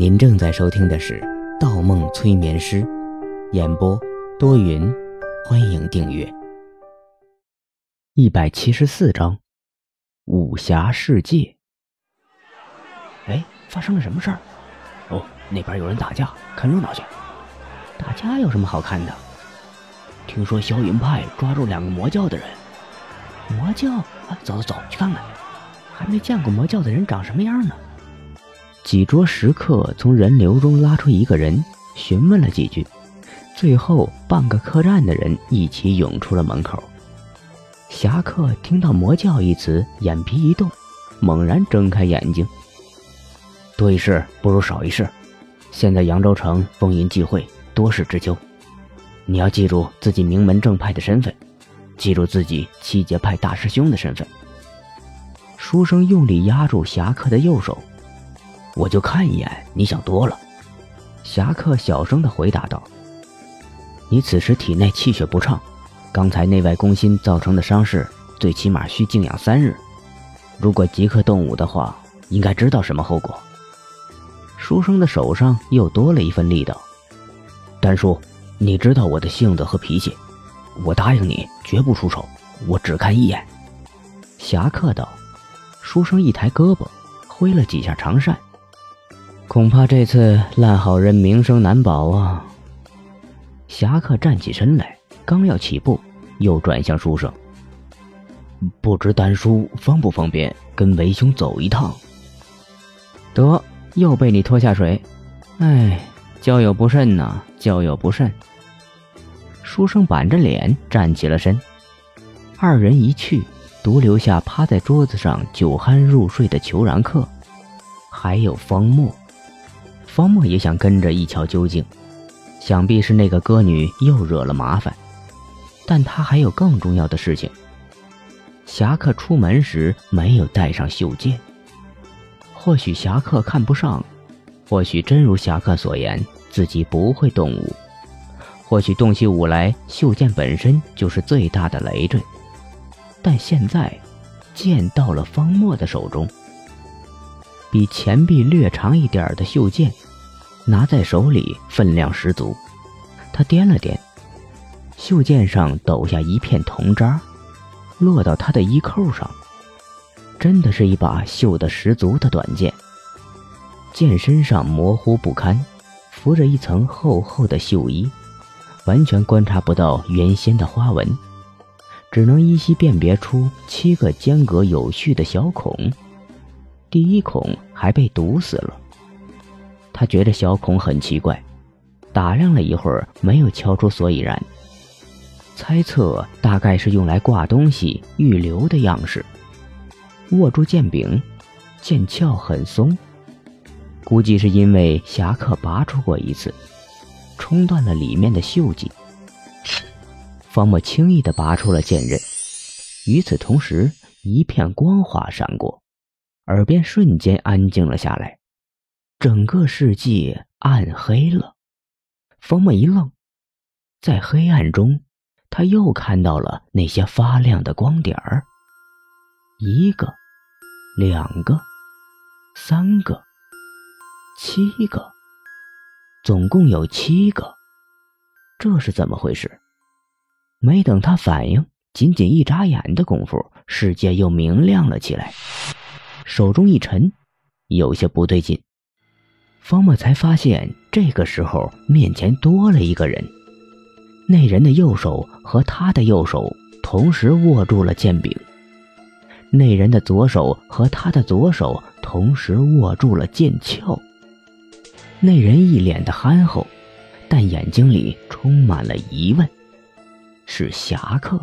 您正在收听的是《盗梦催眠师》，演播多云，欢迎订阅。一百七十四章，武侠世界。哎，发生了什么事儿？哦，那边有人打架，看热闹去。打架有什么好看的？听说萧云派抓住两个魔教的人。魔教？啊，走走走，去看看。还没见过魔教的人长什么样呢。几桌食客从人流中拉出一个人，询问了几句，最后半个客栈的人一起涌出了门口。侠客听到“魔教”一词，眼皮一动，猛然睁开眼睛。多一事不如少一事，现在扬州城风云际会，多事之秋，你要记住自己名门正派的身份，记住自己七节派大师兄的身份。书生用力压住侠客的右手。我就看一眼，你想多了。”侠客小声的回答道，“你此时体内气血不畅，刚才内外攻心造成的伤势，最起码需静养三日。如果即刻动武的话，应该知道什么后果。”书生的手上又多了一份力道。丹叔，你知道我的性子和脾气，我答应你绝不出手，我只看一眼。”侠客道。书生一抬胳膊，挥了几下长扇。恐怕这次烂好人名声难保啊！侠客站起身来，刚要起步，又转向书生：“不知丹叔方不方便跟为兄走一趟？”得，又被你拖下水。哎，交友不慎呐，交友不慎。书生板着脸站起了身，二人一去，独留下趴在桌子上酒酣入睡的裘然客，还有方墨。方墨也想跟着一瞧究竟，想必是那个歌女又惹了麻烦，但他还有更重要的事情。侠客出门时没有带上袖剑，或许侠客看不上，或许真如侠客所言，自己不会动武，或许动起武来，袖剑本身就是最大的累赘。但现在，剑到了方墨的手中。比钱币略长一点的袖剑，拿在手里分量十足。他掂了掂，袖剑上抖下一片铜渣，落到他的衣扣上。真的是一把锈得十足的短剑。剑身上模糊不堪，浮着一层厚厚的锈衣，完全观察不到原先的花纹，只能依稀辨别出七个间隔有序的小孔。第一孔还被堵死了，他觉得小孔很奇怪，打量了一会儿，没有敲出所以然，猜测大概是用来挂东西预留的样式。握住剑柄，剑鞘很松，估计是因为侠客拔出过一次，冲断了里面的锈迹。方墨轻易地拔出了剑刃，与此同时，一片光华闪过。耳边瞬间安静了下来，整个世界暗黑了。冯墨一愣，在黑暗中，他又看到了那些发亮的光点儿。一个，两个，三个，七个，总共有七个。这是怎么回事？没等他反应，仅仅一眨眼的功夫，世界又明亮了起来。手中一沉，有些不对劲。方墨才发现，这个时候面前多了一个人。那人的右手和他的右手同时握住了剑柄，那人的左手和他的左手同时握住了剑鞘。那人一脸的憨厚，但眼睛里充满了疑问。是侠客。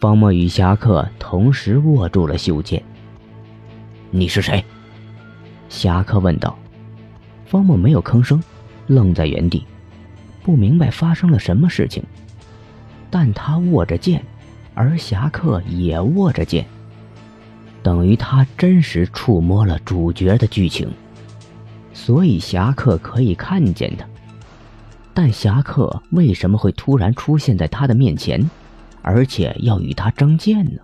方墨与侠客同时握住了袖剑。你是谁？侠客问道。方木没有吭声，愣在原地，不明白发生了什么事情。但他握着剑，而侠客也握着剑，等于他真实触摸了主角的剧情，所以侠客可以看见他。但侠客为什么会突然出现在他的面前，而且要与他争剑呢？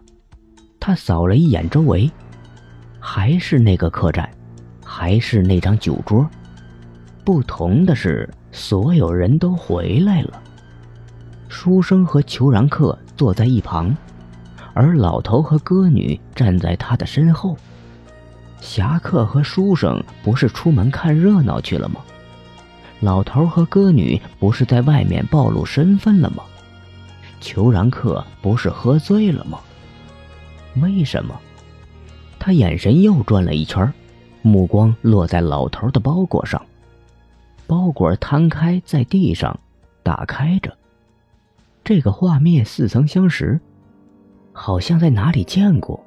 他扫了一眼周围。还是那个客栈，还是那张酒桌，不同的是，所有人都回来了。书生和裘然客坐在一旁，而老头和歌女站在他的身后。侠客和书生不是出门看热闹去了吗？老头和歌女不是在外面暴露身份了吗？裘然客不是喝醉了吗？为什么？他眼神又转了一圈，目光落在老头的包裹上。包裹摊开在地上，打开着。这个画面似曾相识，好像在哪里见过。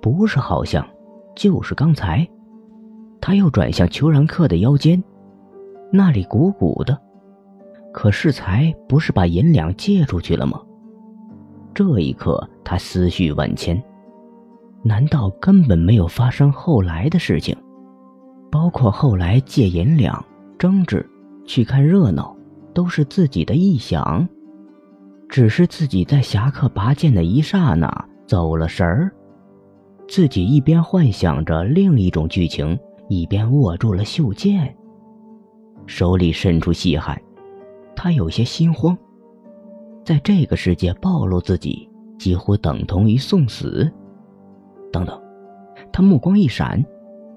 不是好像，就是刚才。他又转向裘然客的腰间。那里鼓鼓的，可是才不是把银两借出去了吗？这一刻，他思绪万千。难道根本没有发生后来的事情？包括后来借银两、争执、去看热闹，都是自己的臆想？只是自己在侠客拔剑的一刹那走了神儿，自己一边幻想着另一种剧情，一边握住了袖剑。手里渗出细汗，他有些心慌。在这个世界暴露自己，几乎等同于送死。等等，他目光一闪，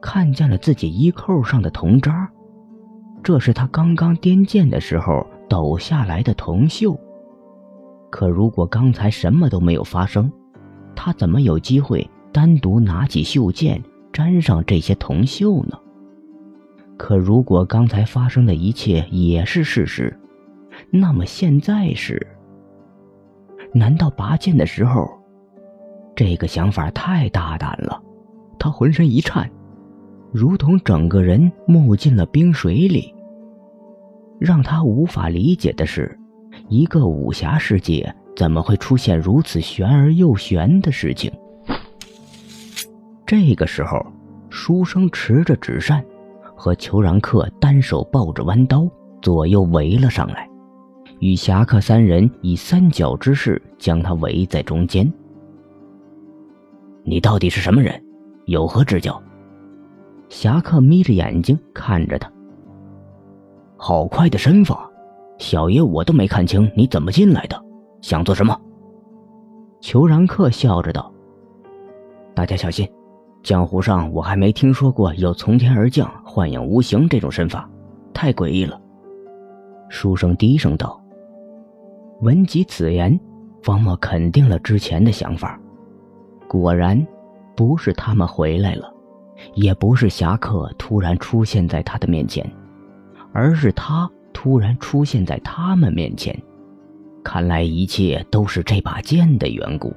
看见了自己衣扣上的铜渣，这是他刚刚掂剑的时候抖下来的铜锈。可如果刚才什么都没有发生，他怎么有机会单独拿起袖剑沾上这些铜锈呢？可如果刚才发生的一切也是事实，那么现在是？难道拔剑的时候？这个想法太大胆了，他浑身一颤，如同整个人没进了冰水里。让他无法理解的是，一个武侠世界怎么会出现如此玄而又玄的事情？这个时候，书生持着纸扇。和裘然客单手抱着弯刀，左右围了上来，与侠客三人以三角之势将他围在中间。你到底是什么人？有何指教？侠客眯着眼睛看着他。好快的身法，小爷我都没看清你怎么进来的，想做什么？裘然客笑着道：“大家小心。”江湖上我还没听说过有从天而降、幻影无形这种身法，太诡异了。书生低声道。闻及此言，方墨肯定了之前的想法。果然，不是他们回来了，也不是侠客突然出现在他的面前，而是他突然出现在他们面前。看来一切都是这把剑的缘故。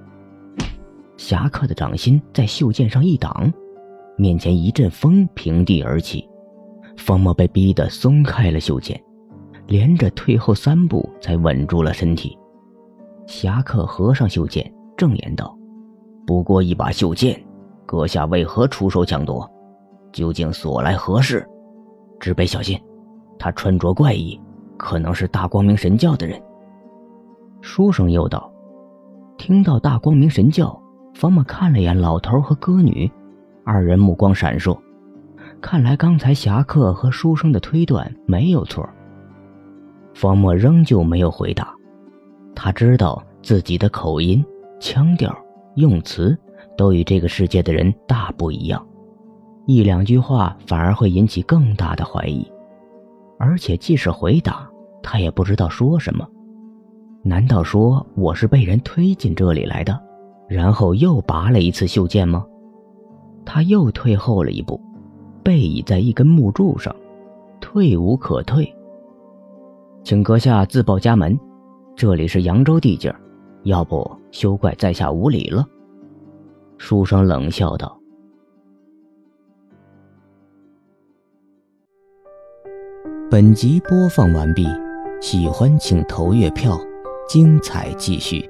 侠客的掌心在袖剑上一挡，面前一阵风平地而起，方墨被逼得松开了袖剑，连着退后三步才稳住了身体。侠客合上袖剑，正言道：“不过一把袖剑，阁下为何出手抢夺？究竟所来何事？只备小心，他穿着怪异，可能是大光明神教的人。”书生又道：“听到大光明神教。”方墨看了眼老头和歌女，二人目光闪烁。看来刚才侠客和书生的推断没有错。方墨仍旧没有回答。他知道自己的口音、腔调、用词都与这个世界的人大不一样，一两句话反而会引起更大的怀疑。而且即使回答，他也不知道说什么。难道说我是被人推进这里来的？然后又拔了一次袖剑吗？他又退后了一步，背倚在一根木柱上，退无可退。请阁下自报家门，这里是扬州地界要不休怪在下无礼了。书生冷笑道。本集播放完毕，喜欢请投月票，精彩继续。